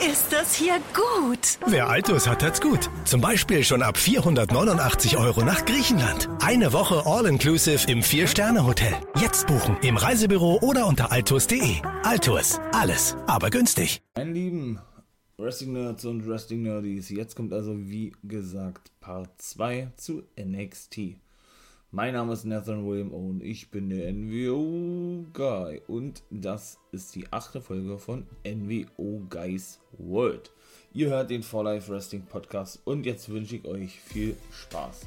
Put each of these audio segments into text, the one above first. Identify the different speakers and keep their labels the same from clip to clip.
Speaker 1: ist das hier gut.
Speaker 2: Wer Altus hat, hat's gut. Zum Beispiel schon ab 489 Euro nach Griechenland. Eine Woche All-Inclusive im Vier-Sterne-Hotel. Jetzt buchen im Reisebüro oder unter altus.de. Altus, alles, aber günstig.
Speaker 3: Mein Lieben Wrestling Nerds und Wrestling Nerdies, jetzt kommt also wie gesagt Part 2 zu NXT. Mein Name ist Nathan William und ich bin der NWO Guy und das ist die achte Folge von NWO Guys World. Ihr hört den For Life Wrestling Podcast und jetzt wünsche ich euch viel Spaß.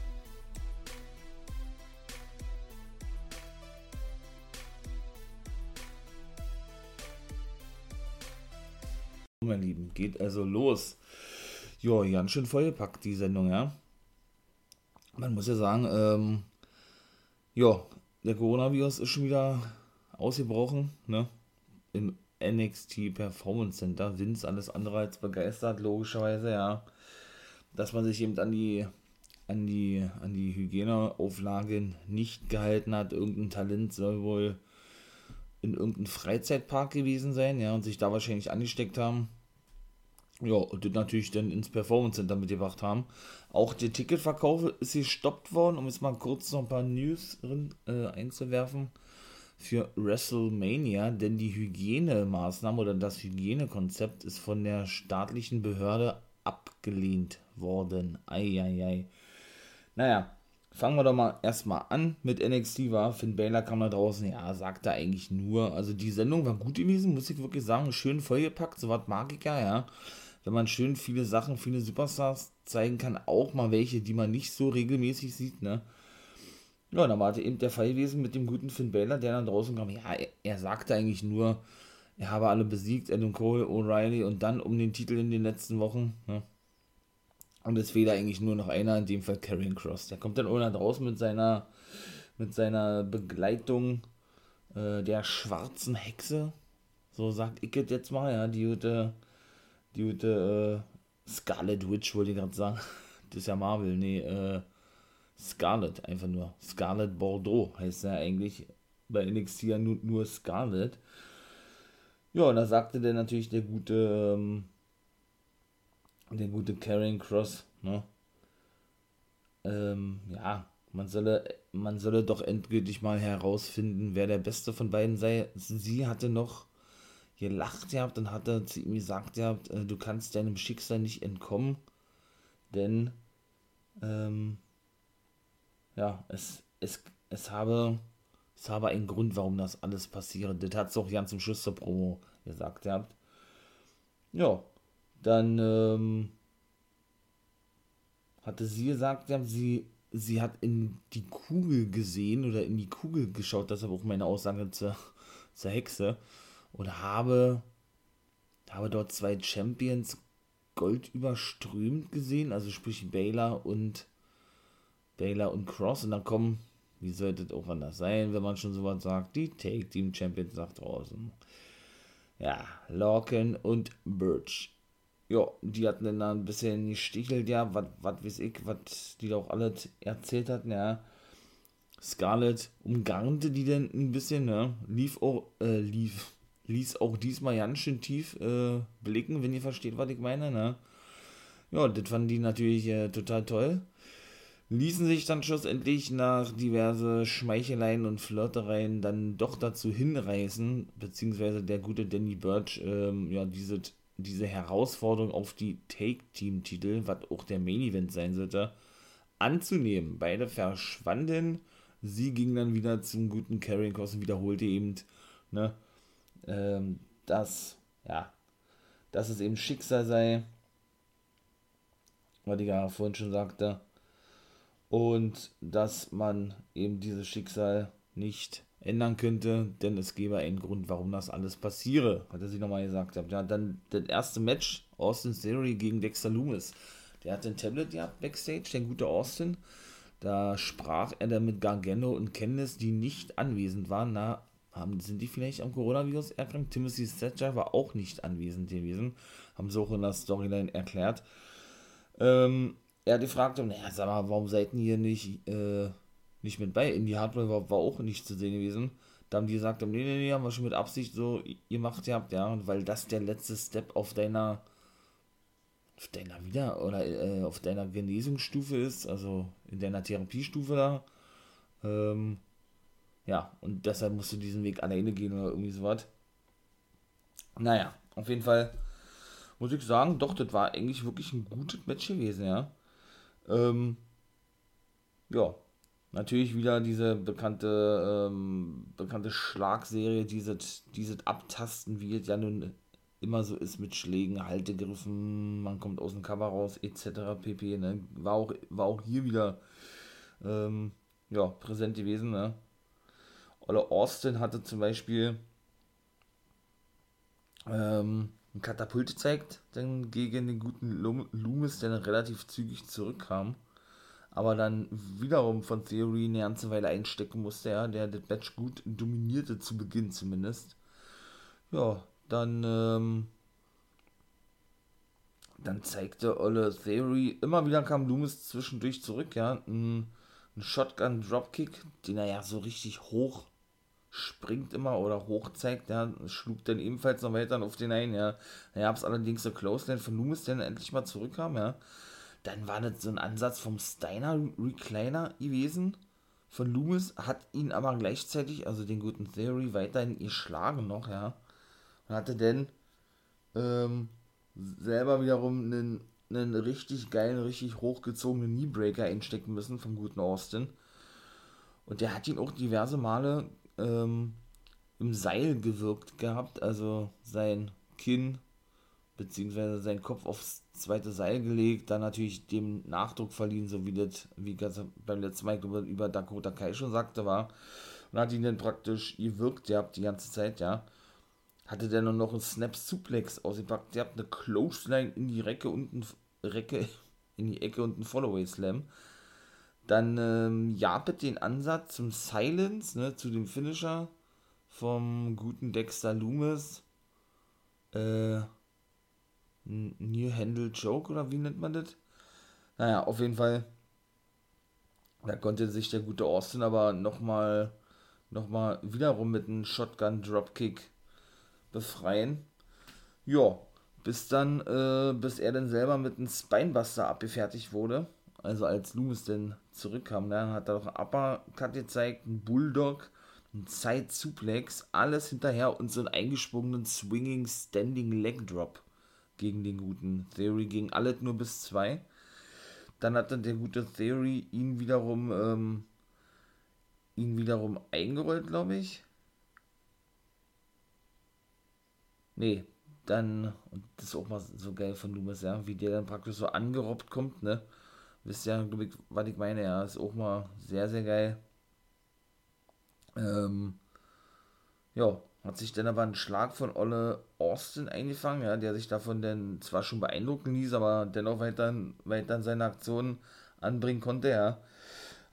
Speaker 3: Mein Lieben, geht also los. Ja, ganz schön vollgepackt die Sendung, ja. Man muss ja sagen, ähm, ja, der Coronavirus ist schon wieder ausgebrochen, ne? Im NXT Performance Center. Vince alles andere als begeistert, logischerweise, ja. Dass man sich eben an die, an die, an die Hygieneauflagen nicht gehalten hat. Irgendein Talent soll wohl in irgendeinem Freizeitpark gewesen sein, ja, und sich da wahrscheinlich angesteckt haben. Ja, und das natürlich dann ins Performance Center mitgebracht haben. Auch der Ticketverkauf ist gestoppt worden, um jetzt mal kurz noch ein paar News drin, äh, einzuwerfen für WrestleMania, denn die Hygienemaßnahmen oder das Hygienekonzept ist von der staatlichen Behörde abgelehnt worden. Eieiei. Naja, fangen wir doch mal erstmal an mit NXT war. Finn Baylor kam da draußen, ja, sagte eigentlich nur, also die Sendung war gut gewesen, muss ich wirklich sagen, schön vollgepackt, so was mag ich ja, ja wenn man schön viele Sachen, viele Superstars zeigen kann, auch mal welche, die man nicht so regelmäßig sieht, ne? Ja, da war eben der Fall gewesen mit dem guten Finn Balor, der dann draußen kam. Ja, er, er sagte eigentlich nur, er habe alle besiegt, Adam Cole, O'Reilly und dann um den Titel in den letzten Wochen. Ne? Und es fehlt eigentlich nur noch einer, in dem Fall Karrion Cross. Der kommt dann ohne draußen mit seiner, mit seiner Begleitung äh, der schwarzen Hexe. So sagt ich jetzt mal, ja, die gute die gute äh, Scarlet Witch, wollte ich gerade sagen. Das ist ja Marvel, nee, äh, Scarlet, einfach nur. Scarlet Bordeaux heißt ja eigentlich bei NXT ja nur, nur Scarlet. Ja, und da sagte der natürlich der gute, ähm, der gute Karen Cross, ne? Ähm, ja, man solle, man solle doch endgültig mal herausfinden, wer der Beste von beiden sei. Sie hatte noch gelacht gehabt und hat er zu ihm gesagt gehabt, äh, du kannst deinem Schicksal nicht entkommen, denn ähm, ja, es, es, es habe es habe einen Grund, warum das alles passiert. Das hat es auch ganz zum Schluss zur Promo gesagt gehabt. Ja, dann ähm, hatte sie gesagt, ja, sie, sie hat in die Kugel gesehen oder in die Kugel geschaut, das ist aber auch meine Aussage zur, zur Hexe und habe, habe dort zwei Champions Gold überströmt gesehen, also sprich Baylor und Baylor und Cross und dann kommen, wie sollte es auch anders sein, wenn man schon sowas sagt, die Take Team Champions nach draußen. Ja, Lorcan und Birch. Ja, die hatten dann ein bisschen gestichelt, ja, was weiß ich, was die da auch alles erzählt hatten, ja. Scarlett umgarnte die dann ein bisschen, ne? Lief auch, äh, lief, ließ auch diesmal ganz schön tief äh, blicken, wenn ihr versteht, was ich meine. Ne? Ja, das fanden die natürlich äh, total toll. Ließen sich dann schlussendlich nach diverse Schmeicheleien und Flirtereien dann doch dazu hinreißen, beziehungsweise der gute Danny Birch, ähm, ja, diese, diese Herausforderung auf die Take-Team-Titel, was auch der Main-Event sein sollte, anzunehmen. Beide verschwanden. Sie ging dann wieder zum guten Carrying Cross und wiederholte eben, ne, ähm, dass, ja, dass es eben Schicksal sei, was ich ja vorhin schon sagte, und dass man eben dieses Schicksal nicht ändern könnte, denn es gäbe einen Grund, warum das alles passiere, hat er sich nochmal gesagt. Ja, dann das erste Match, Austin Theory gegen Dexter Loomis. Der hat ein Tablet gehabt, Backstage, der gute Austin. Da sprach er dann mit Gargano und Candice, die nicht anwesend waren, na, haben, sind die vielleicht am Coronavirus erkrankt? Timothy Thatcher war auch nicht anwesend gewesen. Haben sie auch in der Storyline erklärt. Ähm, er hat gefragt, naja, sag mal, warum seid ihr nicht, äh, nicht mit bei? Indie Hardware war, war auch nicht zu sehen gewesen. Da haben die gesagt, nee, nee, nee, haben wir schon mit Absicht so ihr macht habt, ja, und weil das der letzte Step auf deiner, auf deiner wieder oder äh, auf deiner Genesungsstufe ist, also in deiner Therapiestufe da. Ähm, ja, und deshalb musst du diesen Weg alleine gehen oder irgendwie sowas. Naja, auf jeden Fall muss ich sagen, doch, das war eigentlich wirklich ein gutes Match gewesen, ja. Ähm, ja, natürlich wieder diese bekannte, ähm, bekannte Schlagserie, dieses, dieses Abtasten, wie es ja nun immer so ist mit Schlägen, Haltegriffen, man kommt aus dem Cover raus, etc. pp. Ne? War, auch, war auch hier wieder ähm, ja, präsent gewesen. Ne? Oder Austin hatte zum Beispiel ähm, ein Katapult gezeigt, dann gegen den guten Loomis, der dann relativ zügig zurückkam. Aber dann wiederum von Theory eine ganze Weile einstecken musste, ja, der das Match gut dominierte zu Beginn zumindest. Ja, dann, ähm, dann zeigte Olle Theory, immer wieder kam Loomis zwischendurch zurück, ja, ein, ein Shotgun Dropkick, den er ja so richtig hoch springt immer oder hoch zeigt, ja, schlug dann ebenfalls noch weiter auf den ein, ja. Gab es allerdings so Closeline von Loomis, der dann endlich mal zurückkam, ja. Dann war das so ein Ansatz vom Steiner Recliner gewesen. Von Loomis hat ihn aber gleichzeitig, also den guten Theory, weiterhin geschlagen noch, ja. Und hatte dann ähm, selber wiederum einen, einen richtig geilen, richtig hochgezogenen Kneebreaker einstecken müssen vom guten Austin. Und der hat ihn auch diverse Male ähm, im Seil gewirkt gehabt, also sein Kinn bzw. sein Kopf aufs zweite Seil gelegt, dann natürlich dem Nachdruck verliehen, so wie das, wie beim letzten Mal über, über Dakota Kai schon sagte, war. Und hat ihn dann praktisch gewirkt gehabt die ganze Zeit, ja. Hatte der noch einen Snap Suplex ausgepackt, der hat eine Clothesline in die Recke und ein Recke in die Ecke und ein Followaway Slam. Dann ähm, Japet den Ansatz zum Silence, ne, zu dem Finisher vom guten Dexter Loomis. Äh, New Handle Joke oder wie nennt man das? Naja, auf jeden Fall. Da konnte sich der gute Austin aber nochmal noch mal wiederum mit einem Shotgun Dropkick befreien. Ja, bis dann, äh, bis er dann selber mit einem Spinebuster abgefertigt wurde also als Loomis dann zurückkam, dann ne, hat er doch einen Uppercut gezeigt, einen Bulldog, einen Side Suplex, alles hinterher und so einen eingesprungenen Swinging Standing Leg Drop gegen den guten Theory, gegen alle nur bis zwei. Dann hat dann der gute Theory ihn wiederum, ähm, ihn wiederum eingerollt, glaube ich. Nee, dann, und das ist auch mal so geil von Loomis, ja, wie der dann praktisch so angerobbt kommt, ne? Wisst ihr, glaube ich, was ich meine, ja, ist auch mal sehr, sehr geil. Ähm, ja, hat sich dann aber ein Schlag von Olle Austin eingefangen, ja, der sich davon dann zwar schon beeindrucken ließ, aber dennoch weiter, weiter seine Aktionen anbringen konnte, ja.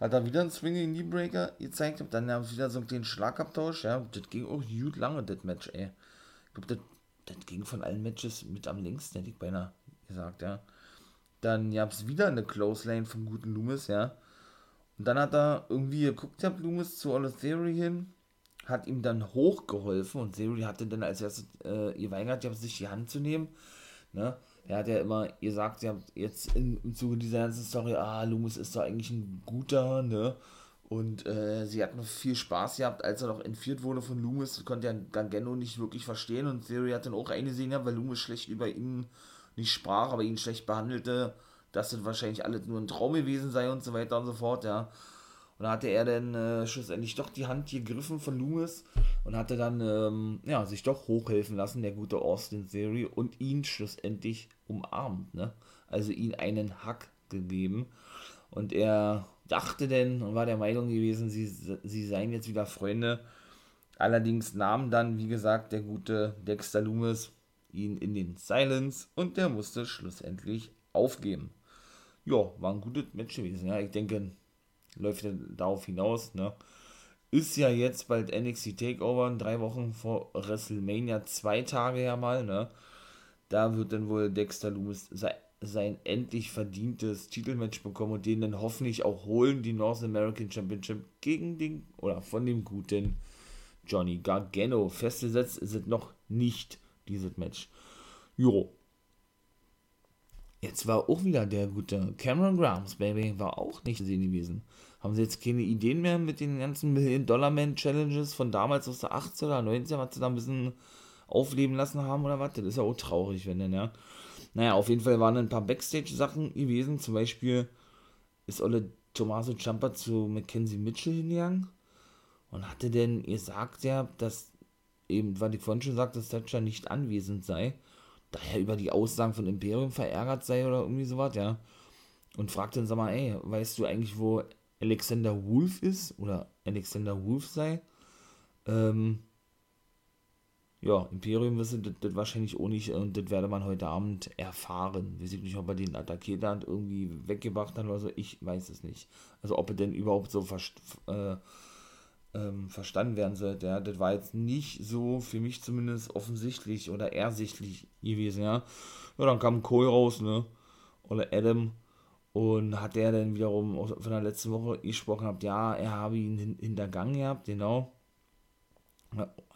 Speaker 3: Hat er wieder einen Swinging Knee Breaker gezeigt, dann haben sie wieder so einen Schlagabtausch, ja. Das ging auch gut lange, das Match, ey. Ich glaube, das, das ging von allen Matches mit am längsten, hätte ich beinahe gesagt, ja. Dann gab es wieder eine Close Lane vom guten Loomis, ja. Und dann hat er irgendwie geguckt, der Loomis zu All Theory hin, hat ihm dann hochgeholfen und Theory hatte dann als erstes äh, geweigert, sich die Hand zu nehmen. Ne? Er hat ja immer gesagt, ja, jetzt in, im Zuge dieser ganzen Story, ah, Loomis ist doch eigentlich ein guter, ne? Und äh, sie hat noch viel Spaß gehabt, als er noch entführt wurde von Loomis, konnte ja Gangeno nicht wirklich verstehen und Theory hat dann auch eingesehen, ja, weil Loomis schlecht über ihn nicht sprach, aber ihn schlecht behandelte, dass das wahrscheinlich alles nur ein Traum gewesen sei und so weiter und so fort, ja. Und da hatte er dann äh, schlussendlich doch die Hand gegriffen von Loomis und hatte dann ähm, ja, sich doch hochhelfen lassen, der gute Austin Theory, und ihn schlussendlich umarmt, ne? Also ihn einen Hack gegeben. Und er dachte denn und war der Meinung gewesen, sie, sie seien jetzt wieder Freunde. Allerdings nahm dann, wie gesagt, der gute Dexter Loomis ihn in den Silence und der musste schlussendlich aufgeben. Ja, war ein gutes Match gewesen. Ja, ich denke, läuft ja darauf hinaus. Ne? Ist ja jetzt bald NXT Takeover, drei Wochen vor WrestleMania, zwei Tage ja mal. Ne? Da wird dann wohl Dexter Loomis sein, sein endlich verdientes Titelmatch bekommen und den dann hoffentlich auch holen, die North American Championship gegen den oder von dem guten Johnny Gargano. Festgesetzt es noch nicht dieses Match. Jo. jetzt war auch wieder der gute Cameron Grimes, Baby, war auch nicht zu sehen gewesen. Haben sie jetzt keine Ideen mehr mit den ganzen Million-Dollar-Man-Challenges von damals aus der 18 oder 19, was sie da ein bisschen aufleben lassen haben oder was? Das ist ja auch traurig, wenn denn, ja. Naja, auf jeden Fall waren ein paar Backstage-Sachen gewesen. Zum Beispiel ist Olle Tommaso Ciampa zu Mackenzie Mitchell hingegangen und hatte denn gesagt, ja, dass eben, was ich vorhin schon sagte, dass Thatcher nicht anwesend sei, da er über die Aussagen von Imperium verärgert sei oder irgendwie sowas, ja. Und fragte dann, sag mal, ey, weißt du eigentlich, wo Alexander Wolf ist oder Alexander Wolf sei? Ähm, ja, Imperium wisse das, wahrscheinlich auch nicht und das werde man heute Abend erfahren. Weiß ich nicht, ob er den attackiert hat, irgendwie weggebracht hat oder so, ich weiß es nicht. Also ob er denn überhaupt so äh, ähm, verstanden werden sollte, ja, das war jetzt nicht so, für mich zumindest offensichtlich oder ersichtlich gewesen, ja. Ja, dann kam Cole raus, ne, oder Adam und hat der dann wiederum von der letzten Woche gesprochen gehabt, ja, er habe ihn hintergangen gehabt, genau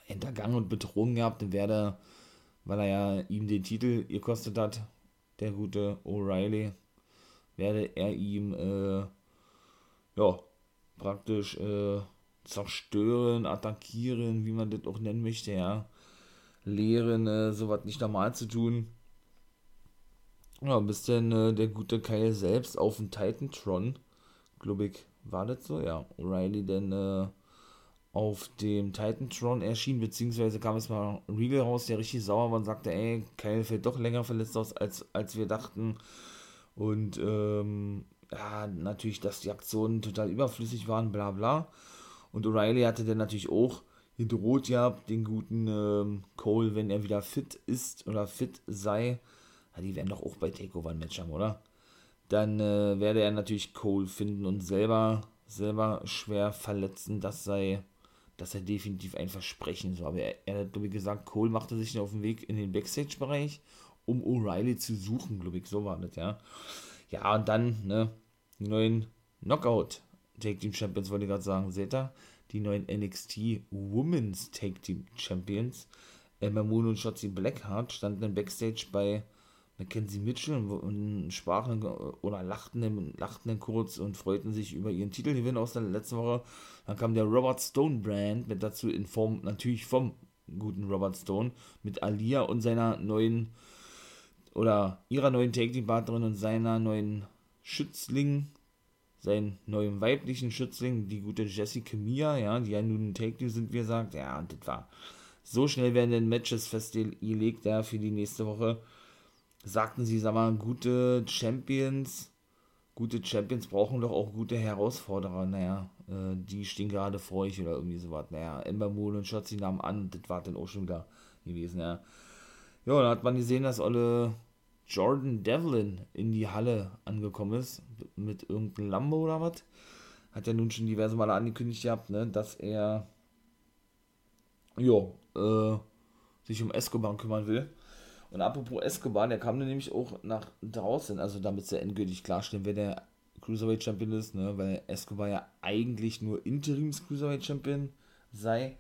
Speaker 3: hintergangen und betrogen gehabt und werde, weil er ja ihm den Titel gekostet hat, der gute O'Reilly, werde er ihm, äh, ja, praktisch, äh, zerstören, attackieren, wie man das auch nennen möchte, ja, lehren, äh, sowas nicht normal zu tun. Ja, bis dann äh, der gute Kyle selbst auf dem Titantron, glaube ich, war das so, ja, O'Reilly dann, äh, auf dem Titantron erschien, beziehungsweise kam es mal Regal raus, der richtig sauer war und sagte, ey, Kyle fällt doch länger verletzt aus, als, als wir dachten. Und ähm, ja, natürlich, dass die Aktionen total überflüssig waren, bla bla. Und O'Reilly hatte dann natürlich auch gedroht ja, den guten ähm, Cole, wenn er wieder fit ist oder fit sei. Ja, die werden doch auch bei Takeover ein Match haben, oder? Dann äh, werde er natürlich Cole finden und selber, selber schwer verletzen. Das sei dass er definitiv ein Versprechen so. Aber er, er hat, glaube ich, gesagt, Cole machte sich auf den Weg in den Backstage-Bereich, um O'Reilly zu suchen, glaube ich, so war das, ja. Ja, und dann, ne, neuen Knockout Take Team Champions, wollte ich gerade sagen, seht ihr? Die neuen NXT Women's Take Team Champions, Emma Moon und Shotzi Blackheart, standen dann Backstage bei Mackenzie Mitchell und sprachen oder lachten, lachten dann kurz und freuten sich über ihren Titelgewinn aus der letzten Woche. Dann kam der Robert Stone Brand mit dazu in Form natürlich vom guten Robert Stone mit Alia und seiner neuen oder ihrer neuen Take Team Partnerin und seiner neuen Schützling, seinen neuen weiblichen Schützling, die gute Jessica Mia, ja, die ja nun ein Take Team sind, wie gesagt, ja, und das war so schnell werden denn Matches festgelegt, ja, für die nächste Woche sagten sie, sag mal, gute Champions, gute Champions brauchen doch auch gute Herausforderer. Naja, äh, die stehen gerade vor euch oder irgendwie sowas. Naja, Ember Moon und Shotzi nahmen an, das war dann auch schon wieder gewesen, ja. Ja, dann hat man gesehen, dass alle Jordan Devlin in die Halle angekommen ist, mit irgendeinem Lambo oder was. Hat ja nun schon diverse Male angekündigt gehabt, ne, dass er, ja, äh, sich um Escobar kümmern will. Und apropos Escobar, der kam dann nämlich auch nach draußen, also damit sie endgültig klarstellen, wer der Cruiserweight Champion ist, ne, weil Escobar ja eigentlich nur Interims Cruiserweight Champion sei.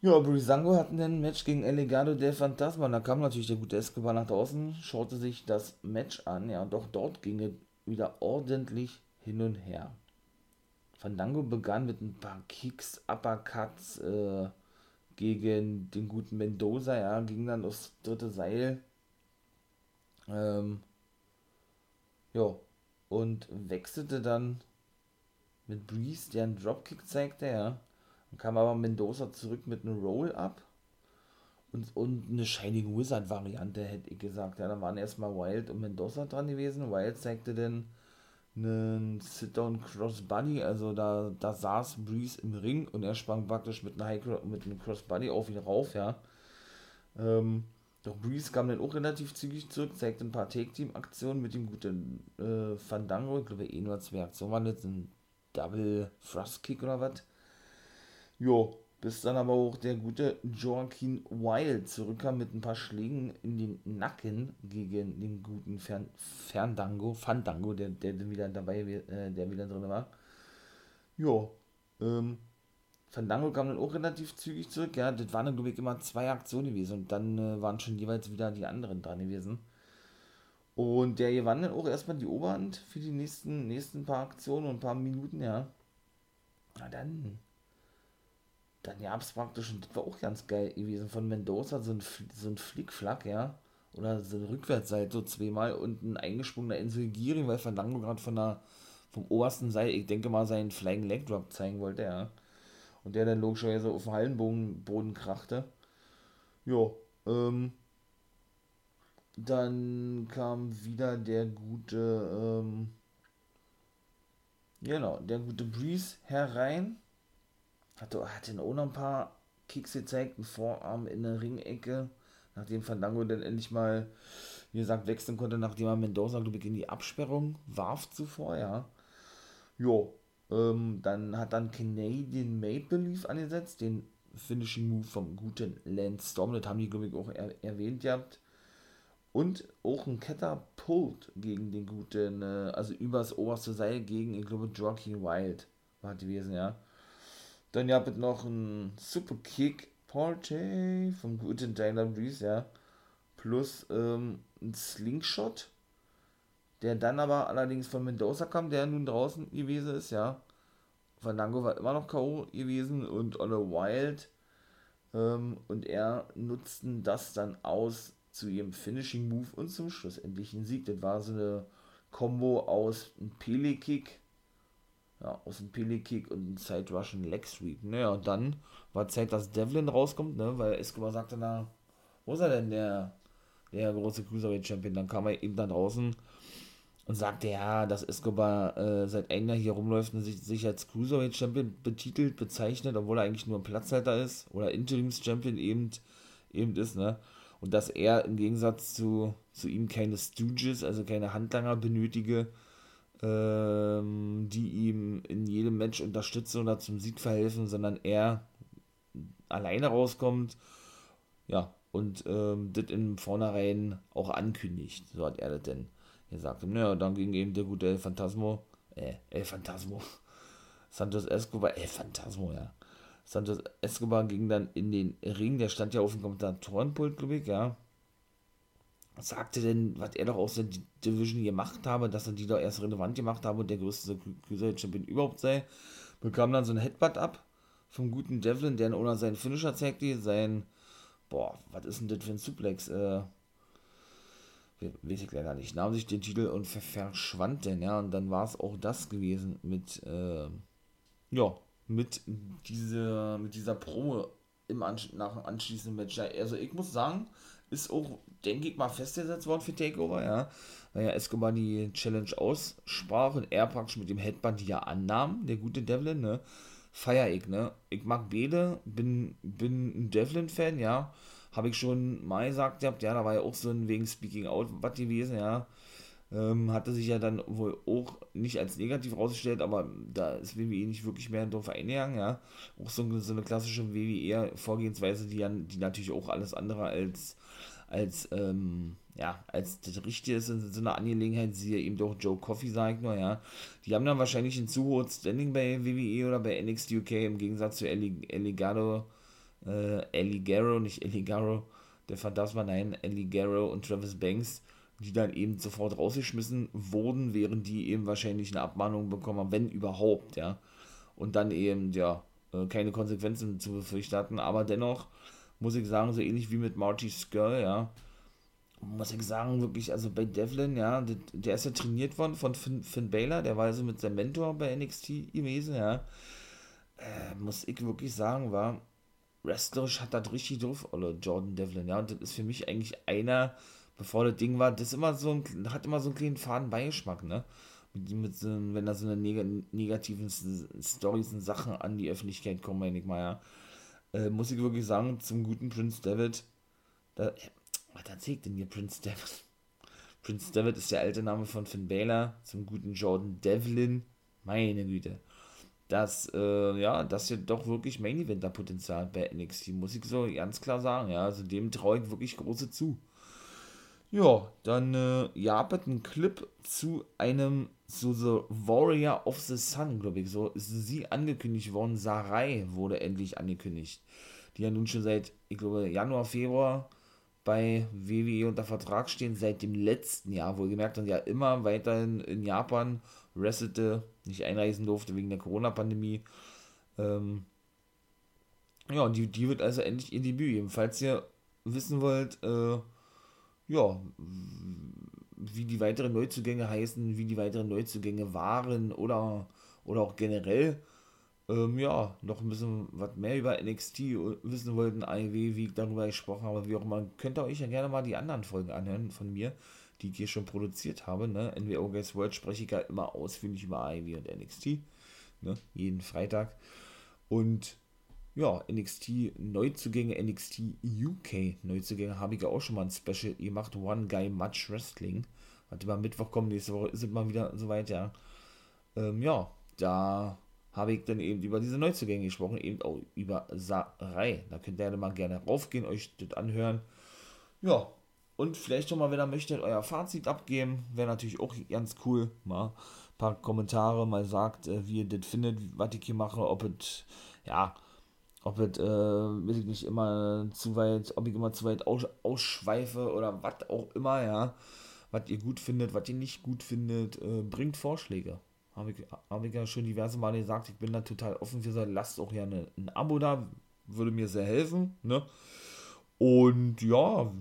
Speaker 3: Ja, Brisango hatten ein Match gegen El Legado del Fantasma. Da kam natürlich der gute Escobar nach draußen, schaute sich das Match an, ja, und doch dort ging es wieder ordentlich hin und her. Fandango begann mit ein paar Kicks, Uppercuts, äh, gegen den guten Mendoza, ja, ging dann aufs dritte Seil. Ähm, ja, und wechselte dann mit Breeze, der einen Dropkick zeigte, ja. Dann kam aber Mendoza zurück mit einem Roll-Up und, und eine Shining Wizard-Variante, hätte ich gesagt. Ja, dann waren erstmal Wild und Mendoza dran gewesen. Wild zeigte dann einen Sit-Down Crossbody, also da, da saß Breeze im Ring und er sprang praktisch mit einem, High, mit einem Crossbody auf ihn rauf, ja. Ähm, doch Breeze kam dann auch relativ zügig zurück, zeigte ein paar Take-Team-Aktionen mit dem guten äh, Fandango, ich glaube eh nur zwei Aktionen waren jetzt ein Double Thrust Kick oder was. Jo, bis dann aber auch der gute Joaquin Wild zurückkam mit ein paar Schlägen in den Nacken gegen den guten Fern Ferndango, Fandango, der, der wieder dabei, äh, der wieder drin war. Ja, ähm, Fandango kam dann auch relativ zügig zurück, ja, das waren dann, glaube ich, immer zwei Aktionen gewesen und dann äh, waren schon jeweils wieder die anderen dran gewesen. Und der gewann dann auch erstmal die Oberhand für die nächsten, nächsten paar Aktionen und ein paar Minuten, ja. Na dann. Dann gab es praktisch, und das war auch ganz geil gewesen, von Mendoza so ein, so ein Flickflack, ja. Oder so eine Rückwärtsseite, so zweimal und ein eingesprungener Insel Giri, weil Fandango gerade von der, vom obersten Seil, ich denke mal, seinen Flying Leg Drop zeigen wollte, ja. Und der dann logischerweise auf dem Hallenboden Boden krachte. Jo, ähm, dann kam wieder der gute, ähm, genau, der gute Breeze herein. Hatte, hat ihn auch noch ein paar Kicks gezeigt, einen Vorarm in der Ringecke, nachdem Fandango dann endlich mal, wie gesagt, wechseln konnte, nachdem er Mendoza, glaube ich, in die Absperrung warf zuvor, ja. Jo, ähm, dann hat dann Canadian Maple Leaf angesetzt, den Finishing Move vom guten Lance Storm, das haben die, glaube ich, auch er erwähnt gehabt und auch ein Katapult gegen den guten, äh, also übers oberste Seil gegen, ich glaube, Jockey Wild war gewesen, ja. Dann gab es noch ein Superkick Party vom guten Tyler Breeze, ja. Plus ähm, ein Slingshot, der dann aber allerdings von Mendoza kam, der nun draußen gewesen ist, ja. Fandango war immer noch K.O. gewesen und Olle Wild ähm, und er nutzten das dann aus zu ihrem Finishing Move und zum schlussendlichen Sieg. Das war so eine Combo aus einem Pele-Kick, ja, aus einem Pele-Kick und einem Side Russian Leg Sweep. Naja, und dann war Zeit, dass Devlin rauskommt, ne, weil Escobar sagte, na, wo ist er denn, der, der große Cruiserweight Champion? Dann kam er eben da draußen und sagte, ja, dass Escobar äh, seit einem Jahr hier rumläuft und sich, sich als Cruiserweight Champion betitelt, bezeichnet, obwohl er eigentlich nur ein Platzhalter ist oder Interims Champion eben, eben ist, ne? und dass er im Gegensatz zu, zu ihm keine Stooges, also keine Handlanger benötige, ähm, die ihm in jedem Match unterstützen oder zum Sieg verhelfen, sondern er alleine rauskommt, ja, und ähm, das in vornherein auch ankündigt, so hat er das denn gesagt. Und ja, dann ging eben der gute El Phantasmo, äh, El Phantasmo, Santos Escobar, El Phantasmo, ja, Santos Escobar ging dann in den Ring, der stand ja auf dem Kommentatorenpult, glaube ich, ja. Sagte denn, was er doch aus der Division gemacht habe, dass er die doch erst relevant gemacht habe und der größte Cruiserweight Champion überhaupt sei. Bekam dann so ein Headbutt ab vom guten Devlin, der ohne seinen Finisher zeigte, sein, boah, was ist denn das für ein Suplex, äh, weiß ich leider nicht, nahm sich den Titel und verschwand denn, ja, und dann war es auch das gewesen mit, äh, ja, mit dieser, mit dieser Promo im Ansch nach dem anschließenden Match. Also ich muss sagen, ist auch, denke ich mal, festgesetzt worden für Takeover, ja. Weil ja Escobar die Challenge aussprach und er praktisch mit dem Headband die ja annahm, der gute Devlin, ne. Feier ich, ne. Ich mag Bede, bin, bin ein Devlin-Fan, ja. Habe ich schon mal gesagt, ja, da war ja auch so ein wegen Speaking Out was gewesen, ja. Ähm, hatte sich ja dann wohl auch nicht als negativ rausgestellt, aber da ist WWE nicht wirklich mehr drauf eingegangen, ja. Auch so, so eine klassische WWE-Vorgehensweise, die, die natürlich auch alles andere als, als, ähm, ja, als das Richtige ist in so einer Angelegenheit, siehe eben doch Joe Coffey, sagt nur, ja. Die haben dann wahrscheinlich ein zu hohes Standing bei WWE oder bei NXT UK im Gegensatz zu Eligaro, äh, Eligaro, nicht Eligaro, der Phantasma, nein, Eligaro und Travis Banks die dann eben sofort rausgeschmissen wurden, während die eben wahrscheinlich eine Abmahnung bekommen haben, wenn überhaupt, ja. Und dann eben, ja, äh, keine Konsequenzen zu befürchten hatten. Aber dennoch muss ich sagen, so ähnlich wie mit Marty Skrull, ja, muss ich sagen, wirklich, also bei Devlin, ja, der ist ja trainiert worden von Finn, Finn Baylor, der war also mit seinem Mentor bei NXT gewesen, ja. Äh, muss ich wirklich sagen, war wrestlerisch hat das richtig drauf, oder Jordan Devlin, ja, und das ist für mich eigentlich einer, bevor das Ding war, das immer so ein, hat immer so einen kleinen faden Beigeschmack, ne? Mit, mit so, wenn da so eine neg negativen Stories und Sachen an die Öffentlichkeit kommen, meine ich mal, ja. Äh, muss ich wirklich sagen, zum guten Prince David, da, was erzählt denn hier Prince David? Prince David ist der alte Name von Finn Balor, zum guten Jordan Devlin, meine Güte. Das, äh, ja, das hier doch wirklich Main Eventer Potenzial bei NXT, muss ich so ganz klar sagen, ja. Also dem traue ich wirklich große zu. Ja, dann äh, ja, ein Clip zu einem so The Warrior of the Sun, glaube ich. So ist sie angekündigt worden. Sarai wurde endlich angekündigt. Die ja nun schon seit, ich glaube, Januar, Februar bei WWE unter Vertrag stehen, seit dem letzten Jahr, wohlgemerkt, und ja immer weiterhin in Japan wrestelte, nicht einreisen durfte wegen der Corona-Pandemie. Ähm, ja, die, die wird also endlich ihr Debüt geben. Falls ihr wissen wollt, äh, ja, wie die weiteren Neuzugänge heißen, wie die weiteren Neuzugänge waren oder, oder auch generell, ähm, ja, noch ein bisschen was mehr über NXT wissen wollten, AEW, wie ich darüber gesprochen habe, wie auch immer, könnt ihr euch ja gerne mal die anderen Folgen anhören von mir, die ich hier schon produziert habe. Ne? NWO Guys World spreche ich ja immer ausführlich über AEW und NXT, ne? jeden Freitag. Und ja, NXT Neuzugänge, NXT UK Neuzugänge habe ich ja auch schon mal ein Special gemacht, One Guy Much Wrestling. Warte mal, Mittwoch kommen, nächste Woche es mal wieder soweit, ja. Ähm, ja, da habe ich dann eben über diese Neuzugänge gesprochen, eben auch über Sarai. Da könnt ihr ja mal gerne raufgehen, euch das anhören. Ja, und vielleicht schon mal, wenn ihr möchtet, euer Fazit abgeben. Wäre natürlich auch ganz cool. Mal ein paar Kommentare, mal sagt, äh, wie ihr das findet, was ich hier mache, ob es, ja, ob es, äh, will ich nicht immer zu weit, ob ich immer zu weit aus, ausschweife oder was auch immer, ja. Was ihr gut findet, was ihr nicht gut findet, äh, bringt Vorschläge. Habe ich, hab ich ja schon diverse Male gesagt, ich bin da total offen für. Lasst auch gerne ein Abo da, würde mir sehr helfen. Ne? Und ja,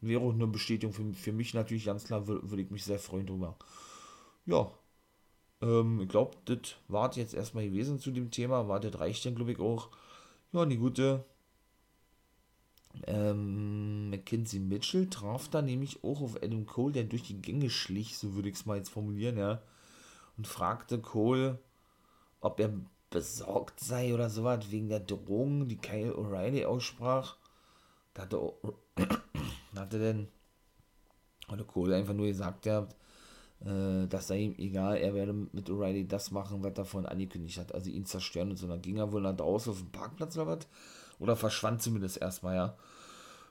Speaker 3: wäre auch eine Bestätigung für, für mich natürlich ganz klar, würde, würde ich mich sehr freuen drüber. Ja, ähm, ich glaube, das war jetzt erstmal gewesen zu dem Thema. War das reicht dann, glaube ich, auch. Ja, die gute ähm, Mackenzie Mitchell traf da nämlich auch auf Adam Cole, der durch die Gänge schlich, so würde ich es mal jetzt formulieren, ja und fragte Cole, ob er besorgt sei oder sowas wegen der Drohung, die Kyle O'Reilly aussprach. Da hatte, hatte denn oder Cole einfach nur gesagt, ja, äh, das sei ihm egal, er werde mit O'Reilly das machen, was er davon angekündigt hat, also ihn zerstören und so. Dann ging er wohl nach draußen auf den Parkplatz oder was, oder verschwand zumindest erstmal, ja.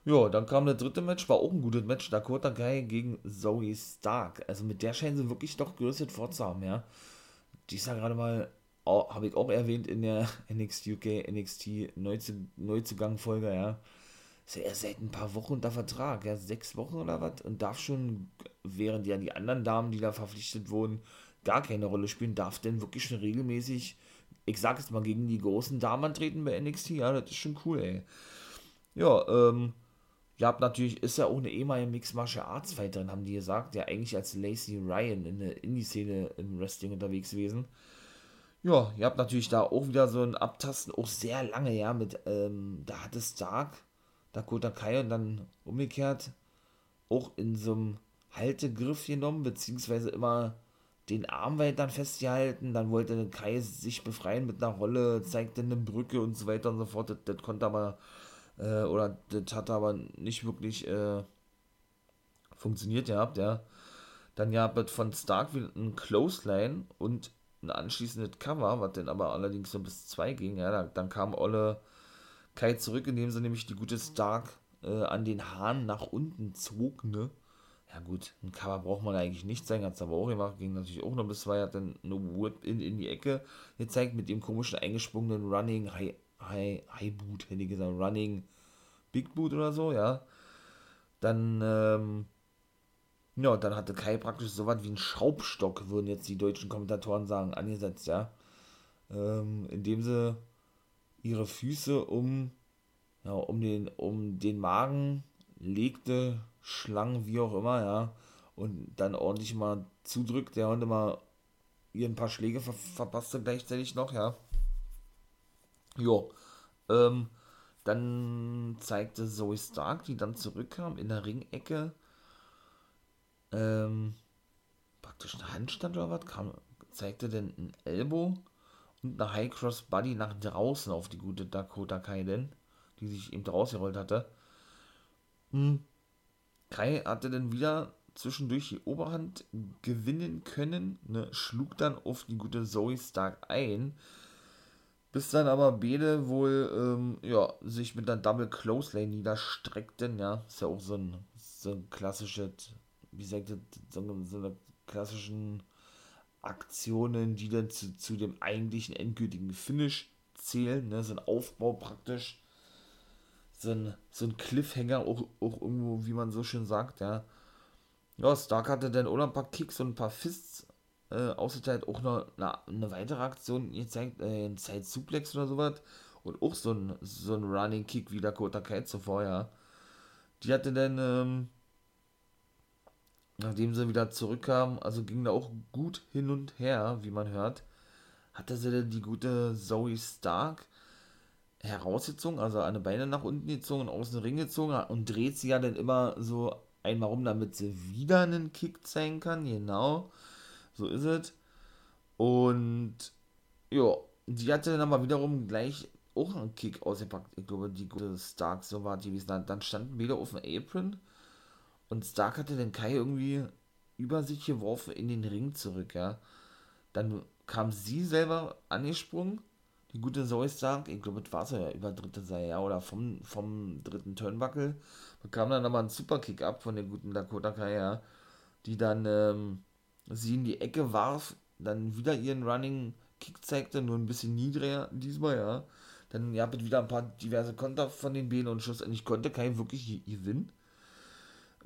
Speaker 3: Ja, dann kam der dritte Match, war auch ein gutes Match. Dakota Kai gegen Zoe Stark. Also mit der scheinen sie wirklich doch gerüstet vorzuhaben, ja. Die ist ja gerade mal, oh, habe ich auch erwähnt in der NXT UK, NXT Neuzugang-Folge, ja. Ist ja erst seit ein paar Wochen unter Vertrag, ja, sechs Wochen oder was. Und darf schon, während ja die anderen Damen, die da verpflichtet wurden, gar keine Rolle spielen, darf denn wirklich schon regelmäßig, ich sag es mal, gegen die großen Damen antreten bei NXT, ja, das ist schon cool, ey. Ja, ähm, Ihr habt natürlich, ist ja auch eine ehemalige Mixed Martial Arts Fighterin, haben die gesagt, ja eigentlich als Lacey Ryan in der Indie-Szene im Wrestling unterwegs gewesen. Ja, ihr habt natürlich da auch wieder so ein Abtasten, auch sehr lange, ja, mit, ähm, da hat es Stark, Dakota Kai und dann umgekehrt auch in so einem Haltegriff genommen, beziehungsweise immer den Arm weiter festgehalten, dann wollte Kai sich befreien mit einer Rolle, zeigte eine Brücke und so weiter und so fort, das, das konnte aber äh, oder das hat aber nicht wirklich äh, funktioniert gehabt, ja. Dann gab es von Stark wieder ein Clothesline und ein anschließendes Cover, was dann aber allerdings so bis zwei ging, ja. Dann kam Olle Kai zurück, indem sie nämlich die gute Stark äh, an den Haaren nach unten zog, ne. Ja gut, ein Cover braucht man eigentlich nicht hat es aber auch gemacht, ging natürlich auch noch bis zwei, hat dann eine Whip in, in die Ecke gezeigt mit dem komischen eingesprungenen Running High High, High Boot, hätte ich gesagt, Running Big Boot oder so, ja. Dann, ähm, ja, dann hatte Kai praktisch so was wie ein Schraubstock, würden jetzt die deutschen Kommentatoren sagen, angesetzt, ja. Ähm, indem sie ihre Füße um, ja, um den, um den Magen legte, Schlangen, wie auch immer, ja. Und dann ordentlich mal zudrückt, der Hund immer ihr ein paar Schläge ver verpasste gleichzeitig noch, ja. Jo. Ähm, dann zeigte Zoe Stark, die dann zurückkam in der Ringecke, ähm, praktisch eine Handstand oder was, kam, zeigte dann ein Elbow eine High Cross Body nach draußen auf die gute Dakota Kai denn, die sich eben rausgerollt hatte. Hm. Kai hatte dann wieder zwischendurch die Oberhand gewinnen können, ne, schlug dann auf die gute Zoe Stark ein, bis dann aber Bede wohl, ähm, ja, sich mit einer Double Close Lane niederstreckten, ja. Ist ja auch so ein, so ein klassisches, wie sagt das, so, so eine klassischen Aktionen, die dann zu, zu dem eigentlichen endgültigen Finish zählen, ne. So ein Aufbau praktisch. so ein, so ein Cliffhanger, auch, auch irgendwo, wie man so schön sagt, ja. Ja, Stark hatte dann auch noch ein paar Kicks und ein paar Fists äh, ausgeteilt, auch noch eine, eine weitere Aktion gezeigt, äh, ein Side Suplex oder sowas. Und auch so ein, so ein Running Kick wie Dakota Kai zuvor, ja. Die hatte dann, ähm, nachdem sie wieder zurückkam, also ging da auch gut hin und her, wie man hört, hatte sie dann die gute Zoe Stark herausgezogen, also eine Beine nach unten gezogen und aus dem Ring gezogen und dreht sie ja dann immer so einmal rum, damit sie wieder einen Kick zeigen kann, genau, so ist es. Und ja, die hatte dann aber wiederum gleich auch einen Kick ausgepackt. Ich glaube, die gute Stark, so war die gewesen. Dann standen wieder auf dem Apron und Stark hatte den Kai irgendwie über sich geworfen in den Ring zurück, ja. Dann kam sie selber angesprungen, die gute Zoe Stark, ich glaube, das war so ja über dritte Seite, ja, oder vom, vom dritten Turnbuckle, bekam dann aber einen Superkick ab von der guten Dakota Kai, ja, die dann ähm, sie in die Ecke warf, dann wieder ihren Running Kick zeigte, nur ein bisschen niedriger diesmal, ja. Dann ja, wieder ein paar diverse Konter von den Beinen und schlussendlich konnte Kai wirklich gewinnen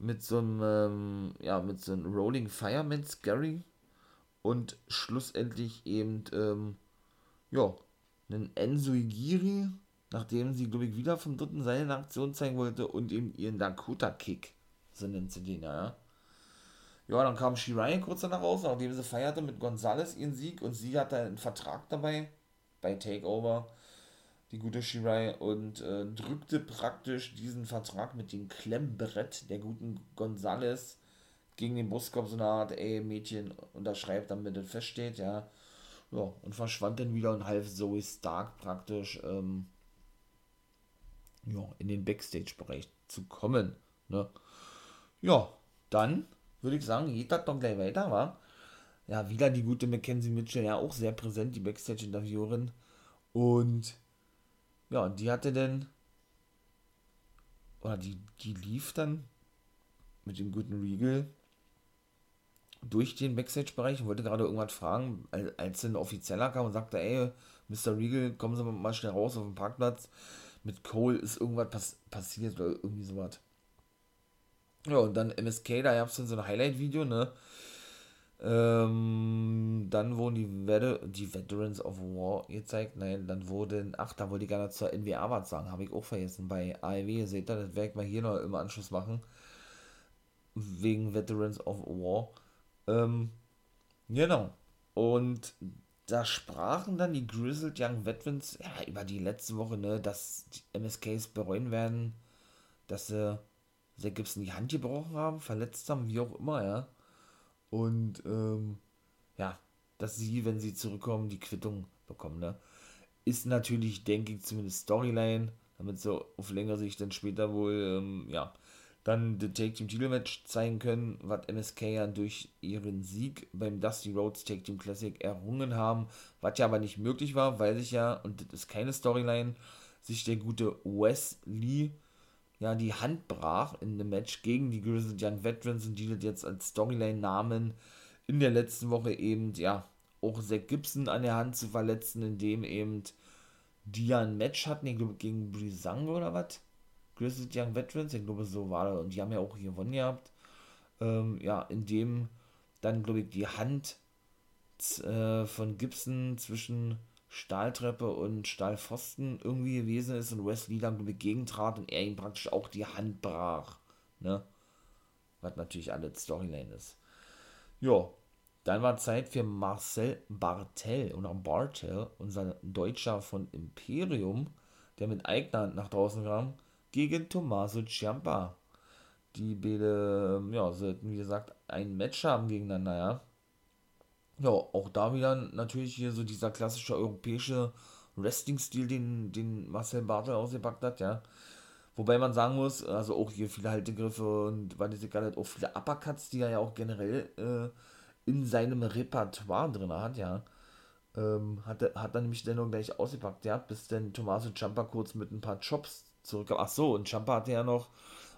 Speaker 3: mit so einem, ähm, ja, mit so einem Rolling Fireman Scary und schlussendlich eben, ähm, ja, einen Enzo Igiri, nachdem sie, glaube ich, wieder vom dritten Seil eine Aktion zeigen wollte und eben ihren Dakota Kick, so nennt sie den, ja. Ja, dann kam Shirai kurz danach raus, nachdem sie feierte mit Gonzales ihren Sieg und sie hatte einen Vertrag dabei bei Takeover die gute Shirai, und äh, drückte praktisch diesen Vertrag mit dem Klemmbrett der guten Gonzales gegen den Brustkorb so eine Art, ey, Mädchen, unterschreibt, damit es feststeht, ja. Ja, und verschwand dann wieder und half Zoe Stark praktisch, ähm, ja, in den Backstage-Bereich zu kommen, ne. Ja, dann würde ich sagen, geht das doch gleich weiter, wa? Ja, wieder die gute Mackenzie Mitchell, ja, auch sehr präsent, die Backstage-Interviewerin. Und ja, und die hatte dann, oder die, die lief dann mit dem guten Regal durch den Backstage-Bereich und wollte gerade irgendwas fragen, als ein Offizieller kam und sagte, ey, Mr. Regal, kommen Sie mal schnell raus auf den Parkplatz. Mit Cole ist irgendwas pass passiert oder irgendwie sowas. Ja, und dann MSK, da gab es dann so ein Highlight-Video, ne? Ähm, dann wurden die, Vet die Veterans of War gezeigt. Nein, dann wurden, ach, da wollte ich gerne zur NWA was sagen, habe ich auch vergessen. Bei AEW, seht ihr, das werde ich mal hier noch im Anschluss machen. Wegen Veterans of War. Ähm, genau. Und da sprachen dann die Grizzled Young Veterans ja, über die letzte Woche, ne, dass die MSKs bereuen werden, dass sie Zack Gibson die Hand gebrochen haben, verletzt haben, wie auch immer, ja. Und ähm, ja, dass sie, wenn sie zurückkommen, die Quittung bekommen. Ne? Ist natürlich, denke ich, zumindest Storyline, damit sie auf längere Sicht dann später wohl, ähm, ja, dann den Take Team Titelmatch zeigen können, was MSK ja durch ihren Sieg beim Dusty Rhodes Take Team Classic errungen haben, was ja aber nicht möglich war, weil sich ja, und das ist keine Storyline, sich der gute Wesley ja, die Hand brach in dem Match gegen die Grizzled Young Veterans und die das jetzt als Storyline-Namen in der letzten Woche eben, ja, auch Zack Gibson an der Hand zu verletzen, indem eben die ja ein Match hatten, ich glaube gegen Brisango oder was? Grizzled Young Veterans, ich glaube so war das, und die haben ja auch gewonnen gehabt. Ähm, ja, indem dann, glaube ich, die Hand äh, von Gibson zwischen Stahltreppe und Stahlpfosten irgendwie gewesen ist und Wesley dann gegentrat und er ihm praktisch auch die Hand brach. Ne? Was natürlich alles Storyline ist. Ja, dann war Zeit für Marcel Bartel oder Bartel, unser Deutscher von Imperium, der mit eigener Hand nach draußen kam, gegen Tommaso Ciampa. Die beide, ja, sollten wie gesagt ein Match haben gegeneinander, ja. Ja, auch da wieder natürlich hier so dieser klassische europäische Wrestling-Stil, den, den Marcel Bartel ausgepackt hat, ja. Wobei man sagen muss, also auch hier viele Haltegriffe und diese gerade auch viele Uppercuts, die er ja auch generell äh, in seinem Repertoire drin hat, ja. Ähm, hat, hat er nämlich dennoch gleich ausgepackt, ja, bis dann Tommaso Ciampa kurz mit ein paar Chops zurückkam. Ach so, und Ciampa hatte ja noch,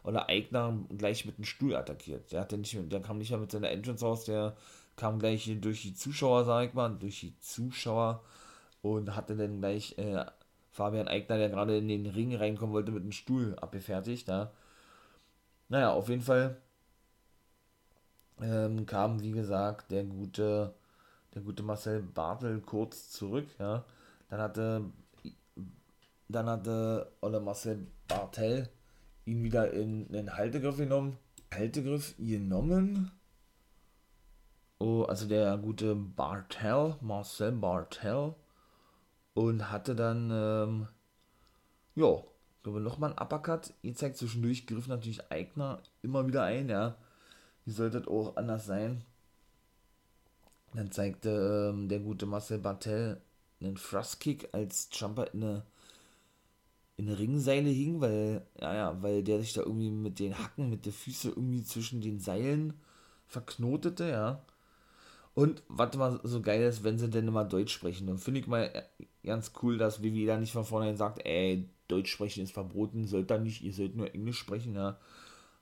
Speaker 3: oder Eigner gleich mit einem Stuhl attackiert. Der, hat nicht, der kam nicht mehr mit seiner Entrance raus, der kam gleich durch die Zuschauer, sag ich mal, durch die Zuschauer und hatte dann gleich äh, Fabian Eigner, der gerade in den Ring reinkommen wollte, mit einem Stuhl abgefertigt. Ja. Naja, auf jeden Fall ähm, kam, wie gesagt, der gute, der gute Marcel Bartel kurz zurück. Ja. Dann hatte, dann hatte Olle Marcel Bartel ihn wieder in den Haltegriff genommen. Haltegriff genommen. Oh, also der gute Bartel, Marcel Bartel. Und hatte dann, ähm, ja, glaube nochmal ein Uppercut. Ihr zeigt zwischendurch, griff natürlich Eigner immer wieder ein, ja. Wie sollte das auch anders sein? Dann zeigte ähm, der gute Marcel Bartel einen Thrust-Kick als Jumper in eine, in eine Ringseile hing, weil, ja, ja, weil der sich da irgendwie mit den Hacken, mit den Füßen irgendwie zwischen den Seilen verknotete, ja. Und was mal so geil ist, wenn sie denn immer Deutsch sprechen. Dann finde ich mal ganz cool, dass WWE da nicht von vornherein sagt, ey, Deutsch sprechen ist verboten, sollt da nicht, ihr sollt nur Englisch sprechen, ja.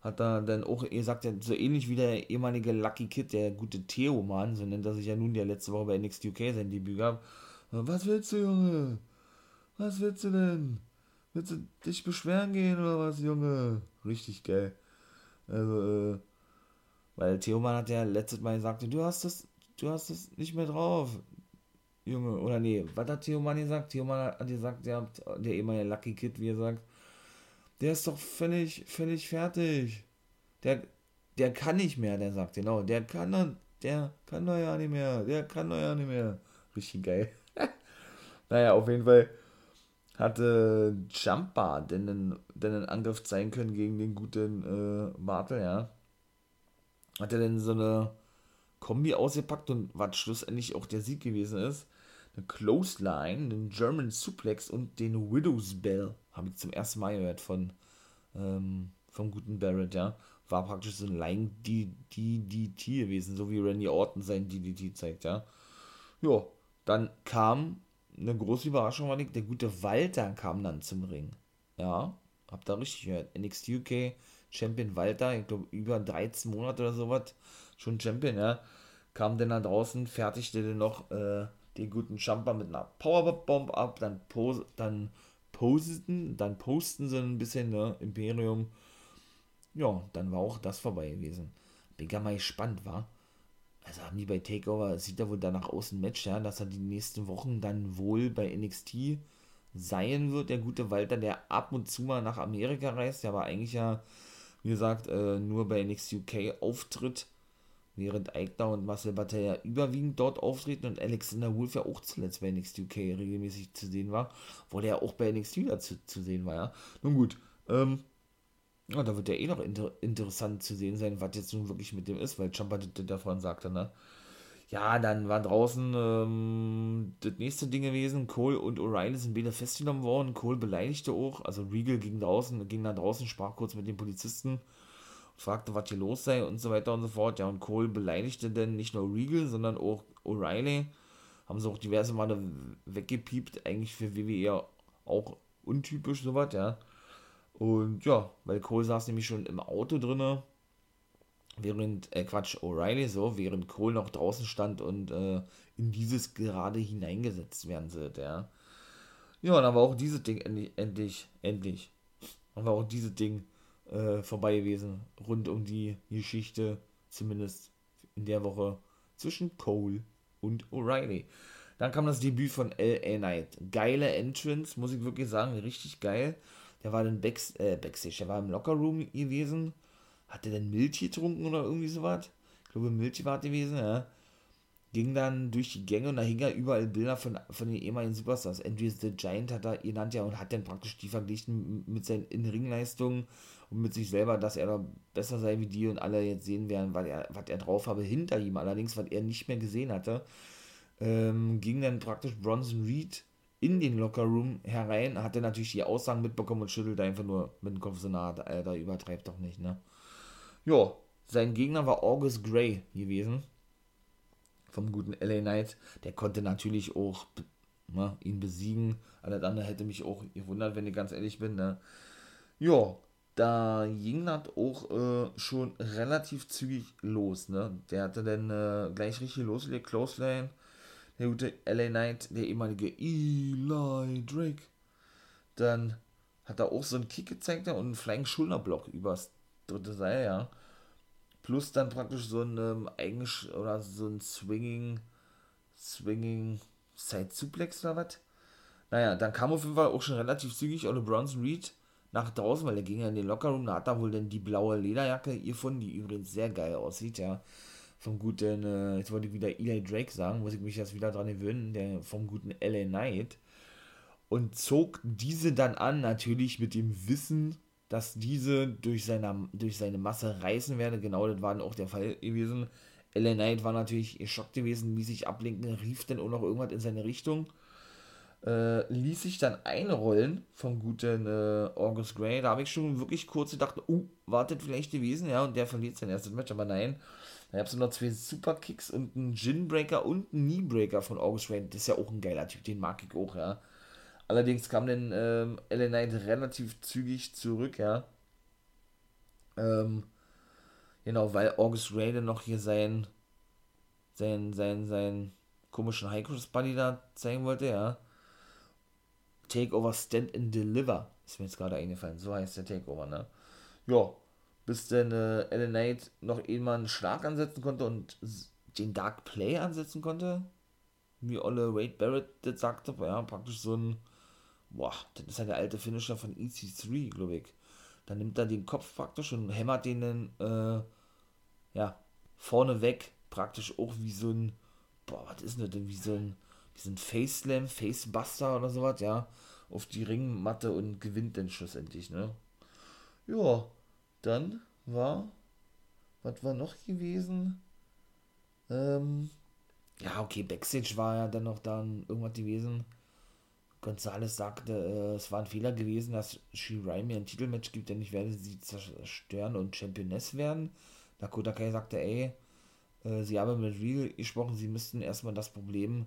Speaker 3: Hat er dann auch, ihr sagt ja, so ähnlich wie der ehemalige Lucky Kid, der gute Theo Mann, so nennt er sich ja nun, der letzte Woche bei NXT UK sein Debüt gab. Was willst du, Junge? Was willst du denn? Willst du dich beschweren gehen oder was, Junge? Richtig geil. Also, äh, weil Theo Mann hat ja letztes Mal gesagt, du hast das, du hast das nicht mehr drauf. Junge, oder nee, was hat Theo Mann gesagt? Theo Mann hat gesagt, der, der ehemalige Lucky Kid, wie er sagt, der ist doch völlig, völlig fertig. Der, der kann nicht mehr, der sagt, genau, der kann doch, der kann doch ja nicht mehr, der kann doch ja nicht mehr. Richtig geil. naja, auf jeden Fall hatte Jumper denn einen, denn Angriff zeigen können gegen den guten äh, Bartel, ja. Hat er denn so eine Kombi ausgepackt und was schlussendlich auch der Sieg gewesen ist. Eine Close Line, einen German Suplex und den Widow's Bell. Habe ich zum ersten Mal gehört von ähm, vom guten Barrett, ja. War praktisch so ein Line DDT gewesen, so wie Randy Orton sein DDT zeigt, ja. Ja, dann kam eine große Überraschung, war nicht, der gute Walter kam dann zum Ring. Ja, habt ihr richtig gehört. NXT UK Champion Walter, ich glaube über 13 Monate oder sowas, schon Champion, ja, kam dann da draußen, fertigte dann noch äh, den guten Jumper mit einer Powerbomb ab, dann, pose, dann poseten, dann posten sie ein bisschen, ne, Imperium. Ja, dann war auch das vorbei gewesen. Bin gar mal gespannt, war. Also haben die bei Takeover, sieht ja wohl danach aus ein Match, ja, dass er die nächsten Wochen dann wohl bei NXT sein wird, der gute Walter, der ab und zu mal nach Amerika reist, der aber eigentlich ja, wie gesagt, äh, nur bei NXT UK auftritt während Eigner und Marcel ja überwiegend dort auftreten und Alexander Wolf ja auch zuletzt bei NXT UK regelmäßig zu sehen war, obwohl er auch bei NXT wieder zu, zu sehen war, ja. Nun gut, ähm, ja, da wird ja eh noch inter interessant zu sehen sein, was jetzt nun wirklich mit dem ist, weil Champa davon sagte, ne. Ja, dann war draußen ähm, das nächste Ding gewesen, Cole und O'Reilly sind beide festgenommen worden, Cole beleidigte auch, also Regal ging draußen, ging nach draußen, sprach kurz mit den Polizisten, fragte, was hier los sei und so weiter und so fort. Ja, und Cole beleidigte dann nicht nur Regal, sondern auch O'Reilly. Haben sie auch diverse Male weggepiept, eigentlich für WWE auch untypisch sowas, ja. Und ja, weil Cole saß nämlich schon im Auto drinne, während, äh Quatsch, O'Reilly so, während Cole noch draußen stand und äh, in dieses gerade hineingesetzt werden sollte, ja. Ja, und war auch dieses Ding endlich, endlich, endlich, war auch dieses Ding äh, vorbei gewesen, rund um die Geschichte, zumindest in der Woche zwischen Cole und O'Reilly. Dann kam das Debüt von LA Knight. Geile Entrance, muss ich wirklich sagen, richtig geil. Der war dann Backs äh, Backstage, der war im Lockerroom gewesen. Hat der denn Milch getrunken oder irgendwie sowas? Ich glaube, Milch war gewesen, ja ging dann durch die Gänge und da hingen ja überall Bilder von, von den ehemaligen Superstars. Andrew the Giant hat er genannt ja und hat dann praktisch die verglichen mit seinen In-Ring-Leistungen und mit sich selber, dass er da besser sei wie die und alle jetzt sehen werden, weil er, was er drauf habe hinter ihm. Allerdings, was er nicht mehr gesehen hatte, ähm, ging dann praktisch Bronson Reed in den Lockerroom herein, hat er natürlich die Aussagen mitbekommen und schüttelt einfach nur mit dem Kopf so nah, Alter, übertreibt doch nicht, ne? Ja, sein Gegner war August Gray gewesen vom guten LA Knight. Der konnte natürlich auch ne, ihn besiegen. Alles andere hätte mich auch gewundert, wenn ich ganz ehrlich bin. Ne? Ja, da ging das auch äh, schon relativ zügig los. Ne? Der hatte dann äh, gleich richtig losgelegt. Close Lane. Der gute LA Knight, der ehemalige Eli Drake. dann hat er auch so einen Kick gezeigt und einen Flying Schulterblock übers dritte Seil, ja. Plus dann praktisch so ein eigentlich oder so ein Swinging, Swinging Side Suplex oder was. Naja, dann kam auf jeden Fall auch schon relativ zügig Ole Bronson Reed nach draußen, weil er ging ja in den Lockerroom, da hat er wohl dann die blaue Lederjacke gefunden, die übrigens sehr geil aussieht, ja. Vom guten, äh, jetzt wollte ich wieder Eli Drake sagen, muss ich mich jetzt wieder dran gewöhnen, der vom guten LA Knight. Und zog diese dann an, natürlich mit dem Wissen, dass diese durch seine, durch seine Masse reißen werde. Genau das war dann auch der Fall gewesen. LA Knight war natürlich geschockt gewesen, ließ sich ablenken, rief dann auch noch irgendwas in seine Richtung äh, ließ sich dann einrollen vom guten äh, August Gray. Da habe ich schon wirklich kurz gedacht, uh, wartet vielleicht gewesen, ja, und der verliert sein erstes Match, aber nein. Da gab es noch zwei Superkicks und einen Ginbreaker und einen Kneebreaker von August Gray. Das ist ja auch ein geiler Typ, den mag ich auch, ja. Allerdings kam dann ähm, LA Knight relativ zügig zurück, ja. Ähm, genau, weil August Ray dann noch hier sein, sein, sein, sein komischen High Cross Buddy da zeigen wollte, ja. Takeover Stand and Deliver. Ist mir jetzt gerade eingefallen. So heißt der Takeover, ne? Ja. Bis dann äh, Ellen Knight noch einmal einen Schlag ansetzen konnte und den Dark Play ansetzen konnte. Wie Olle Wade Barrett das sagte. Ja, praktisch so ein. Boah, das ist ja der alte Finisher von EC3, glaube ich. Dann nimmt er den Kopf praktisch und hämmert den dann, äh, ja, vorne weg. Praktisch auch wie so ein. Boah, was ist denn das? Wie so ein diesen Face Slam, Facebuster oder sowas, ja, auf die Ringmatte und gewinnt dann schlussendlich, ne? Ja, dann war, was war noch gewesen? Ähm, ja, okay, Backstage war ja dann noch dann irgendwas gewesen. Gonzales sagte, äh, es war ein Fehler gewesen, dass Shirai mir ein Titelmatch gibt, denn ich werde sie zerstören und Championess werden. Dakota Kai sagte, ey, äh, sie haben mit Real gesprochen, sie müssten erstmal das Problem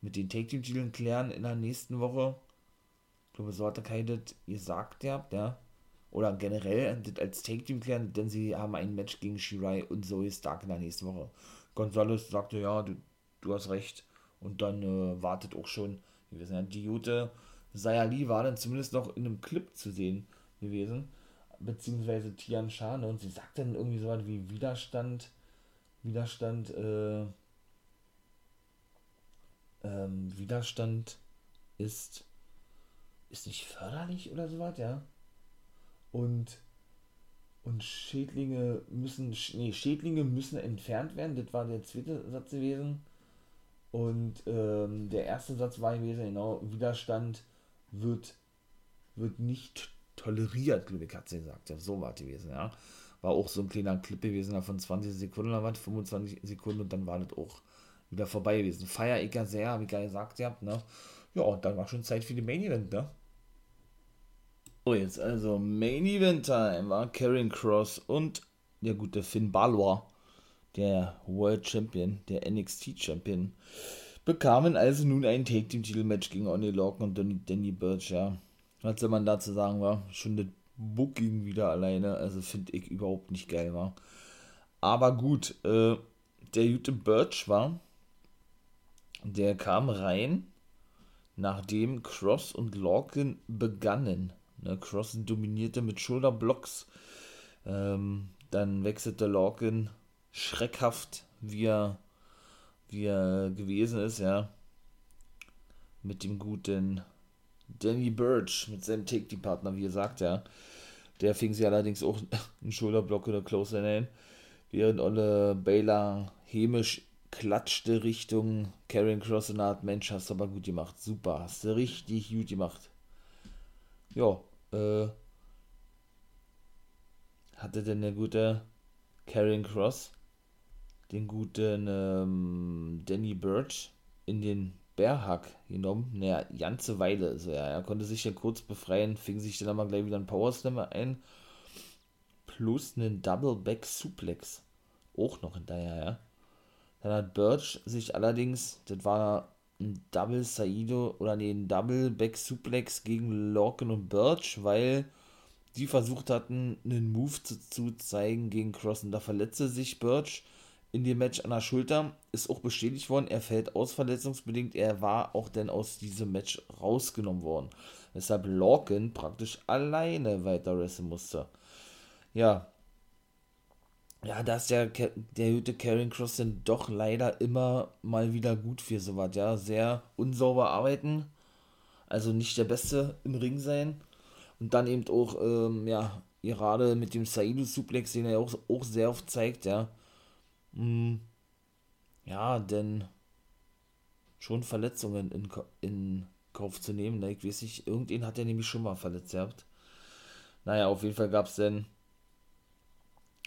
Speaker 3: mit den Take Team Titeln klären in der nächsten Woche. Ich glaube, so hat er keine gesagt, ja, ja. Oder generell das als Take Team klären, denn sie haben ein Match gegen Shirai und Zoe Stark in der nächsten Woche. Gonzalez sagte, ja, du, du hast recht. Und dann äh, wartet auch schon, wissen ja, die Jute Sayali war dann zumindest noch in einem Clip zu sehen gewesen. Beziehungsweise Tian Shane und sie sagt dann irgendwie so was wie Widerstand, Widerstand, äh, ähm, Widerstand ist, ist nicht förderlich oder sowas, ja. Und, und Schädlinge müssen, nee, Schädlinge müssen entfernt werden, das war der zweite Satz gewesen. Und ähm, der erste Satz war gewesen, genau, Widerstand wird, wird nicht toleriert, glaube ich, hat sie gesagt. Ja, so war es gewesen, ja. War auch so ein kleiner Clip gewesen, von 20 Sekunden oder was, 25 Sekunden und dann war das auch wieder vorbei gewesen. Feier ich ja sehr, wie geil gesagt ihr habt, ne? Ja, und dann war schon Zeit für die Main Event, ne? So, jetzt also Main Event Time war Karen Cross und der gute Finn Balor, der World Champion, der NXT Champion, bekamen also nun ein Take Team Titelmatch gegen Oni Lorcan und Danny, Danny Birch, ja. Was soll man dazu sagen, war schon das Booking wieder alleine, also finde ich überhaupt nicht geil, war. Aber gut, äh, der gute Birch war der kam rein, nachdem Cross und Lorcan begannen. Ne, Cross dominierte mit Schulterblocks. Ähm, dann wechselte Lorcan schreckhaft, wie er, wie er gewesen ist, ja. Mit dem guten Danny Birch, mit seinem Take-Team-Partner, wie gesagt, ja. Der fing sie allerdings auch einen Schulterblock oder Close ein, während Olle Baylor hämisch klatschte Richtung Karen Cross und Art Mensch, hast du aber gut gemacht. Super, hast du richtig gut gemacht. Ja, äh, hatte denn der gute Karen Cross den guten ähm, Danny Birch in den Bärhack genommen. Naja, ganze Weile. Also, ja, er konnte sich ja kurz befreien, fing sich dann aber gleich wieder ein Power Slammer ein. Plus einen Double Back Suplex. Auch noch hinterher, ja. Dann hat Birch sich allerdings, das war ein Double Saido oder nee, ein Double Back Suplex gegen Lorcan und Birch, weil die versucht hatten, einen Move zu, zu zeigen gegen Cross und da verletzte sich Birch in dem Match an der Schulter. Ist auch bestätigt worden, er fällt aus verletzungsbedingt. Er war auch dann aus diesem Match rausgenommen worden. Weshalb Lorcan praktisch alleine weiter wresteln musste. Ja. Ja, da ist der, der gute Karen Cross dann doch leider immer mal wieder gut für sowas. Ja, sehr unsauber arbeiten. Also nicht der Beste im Ring sein. Und dann eben auch, ähm, ja, gerade mit dem Saidu Suplex, den er auch, auch sehr oft zeigt, ja. Hm, ja, denn schon Verletzungen in, in Kauf zu nehmen. Ne? Ich weiß nicht, irgendwen hat er nämlich schon mal verletzt gehabt. Naja, auf jeden Fall gab es dann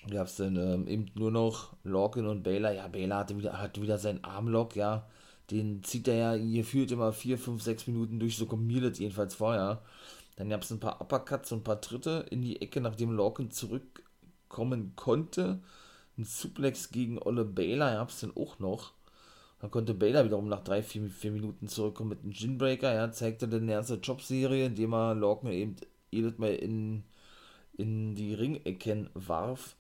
Speaker 3: gab es ähm, eben nur noch Lorcan und Baylor. Ja, Baylor hatte wieder, hatte wieder seinen Armlock, ja. Den zieht er ja gefühlt immer 4, 5, 6 Minuten durch, so das jedenfalls vorher. Dann gab es ein paar Uppercuts und ein paar Tritte in die Ecke, nachdem Lorcan zurückkommen konnte. Ein Suplex gegen Olle Baylor gab es dann auch noch. Dann konnte Baylor wiederum nach 3, 4, 4 Minuten zurückkommen mit einem Ginbreaker. Ja, zeigte dann die erste Jobserie, indem er Lorcan eben jedes Mal in, in die Ringecken warf.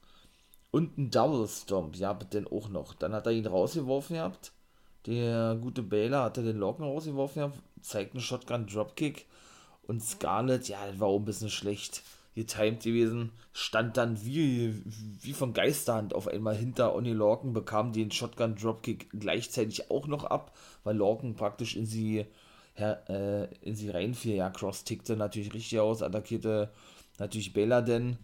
Speaker 3: Und ein Double Stomp, ja, dann auch noch. Dann hat er ihn rausgeworfen gehabt. Der gute Baylor hatte den Lorcan rausgeworfen gehabt, zeigt einen Shotgun Dropkick und Scarlett, ja, das war auch ein bisschen schlecht getimed gewesen, stand dann wie, wie von Geisterhand auf einmal hinter Oni Lorcan, bekam den Shotgun Dropkick gleichzeitig auch noch ab, weil Lorcan praktisch in sie, äh, in sie reinfiel. Ja, Cross tickte natürlich richtig aus, attackierte natürlich Baylor denn.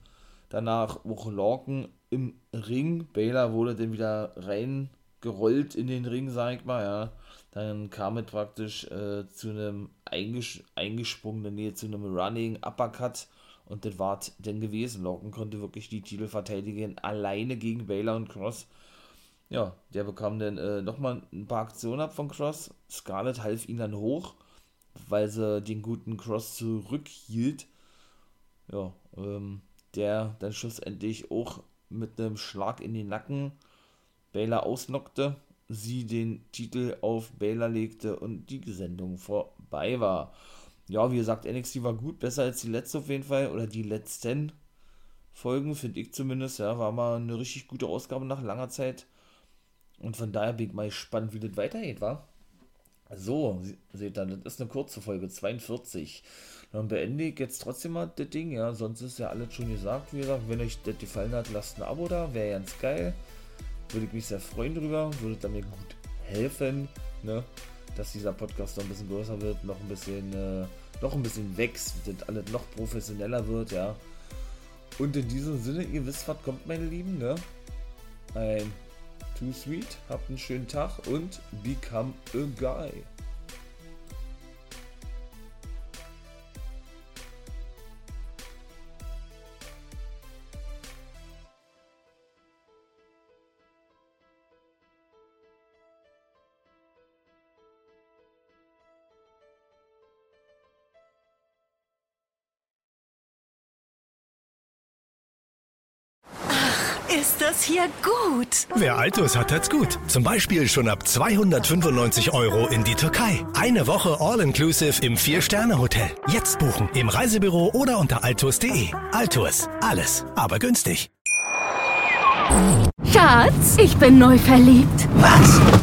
Speaker 3: Danach auch Lorcan im Ring. Baylor wurde dann wieder reingerollt in den Ring, sag ich mal, ja. Dann kam es praktisch äh, zu einem einges eingesprungenen, nee, zu einem Running Uppercut und das war denn gewesen. Logan konnte wirklich die Titel verteidigen, alleine gegen Baylor und Cross. Ja, der bekam dann äh, nochmal ein paar Aktionen ab von Cross. Scarlett half ihn dann hoch, weil sie den guten Cross zurückhielt. Ja, ähm, der dann schlussendlich auch mit einem Schlag in den Nacken Baylor ausnockte sie den Titel auf Baylor legte und die Sendung vorbei war. Ja, wie gesagt, NXT war gut, besser als die letzte auf jeden Fall, oder die letzten Folgen, finde ich zumindest, ja, war mal eine richtig gute Ausgabe nach langer Zeit. Und von daher bin ich mal gespannt, wie das weitergeht, war. So, seht ihr, das ist eine kurze Folge, 42. Dann beende ich jetzt trotzdem mal das Ding, ja, sonst ist ja alles schon gesagt, wie gesagt, wenn euch das gefallen hat, lasst ein Abo da, wäre ganz geil. Würde ich mich sehr freuen drüber, würde da mir gut helfen, ne? dass dieser Podcast noch ein bisschen größer wird, noch ein bisschen, äh, noch ein bisschen wächst, dass alles noch professioneller wird, ja. Und in diesem Sinne, ihr wisst, was kommt, meine Lieben, ne? Ein Too Sweet, habt einen schönen Tag und become a guy.
Speaker 1: Das hier gut?
Speaker 2: Wer Altus hat, hat's gut. Zum Beispiel schon ab 295 Euro in die Türkei. Eine Woche All-Inclusive im Vier-Sterne-Hotel. Jetzt buchen im Reisebüro oder unter altus.de. Altus. Alles, aber günstig.
Speaker 4: Schatz, ich bin neu verliebt.
Speaker 5: Was?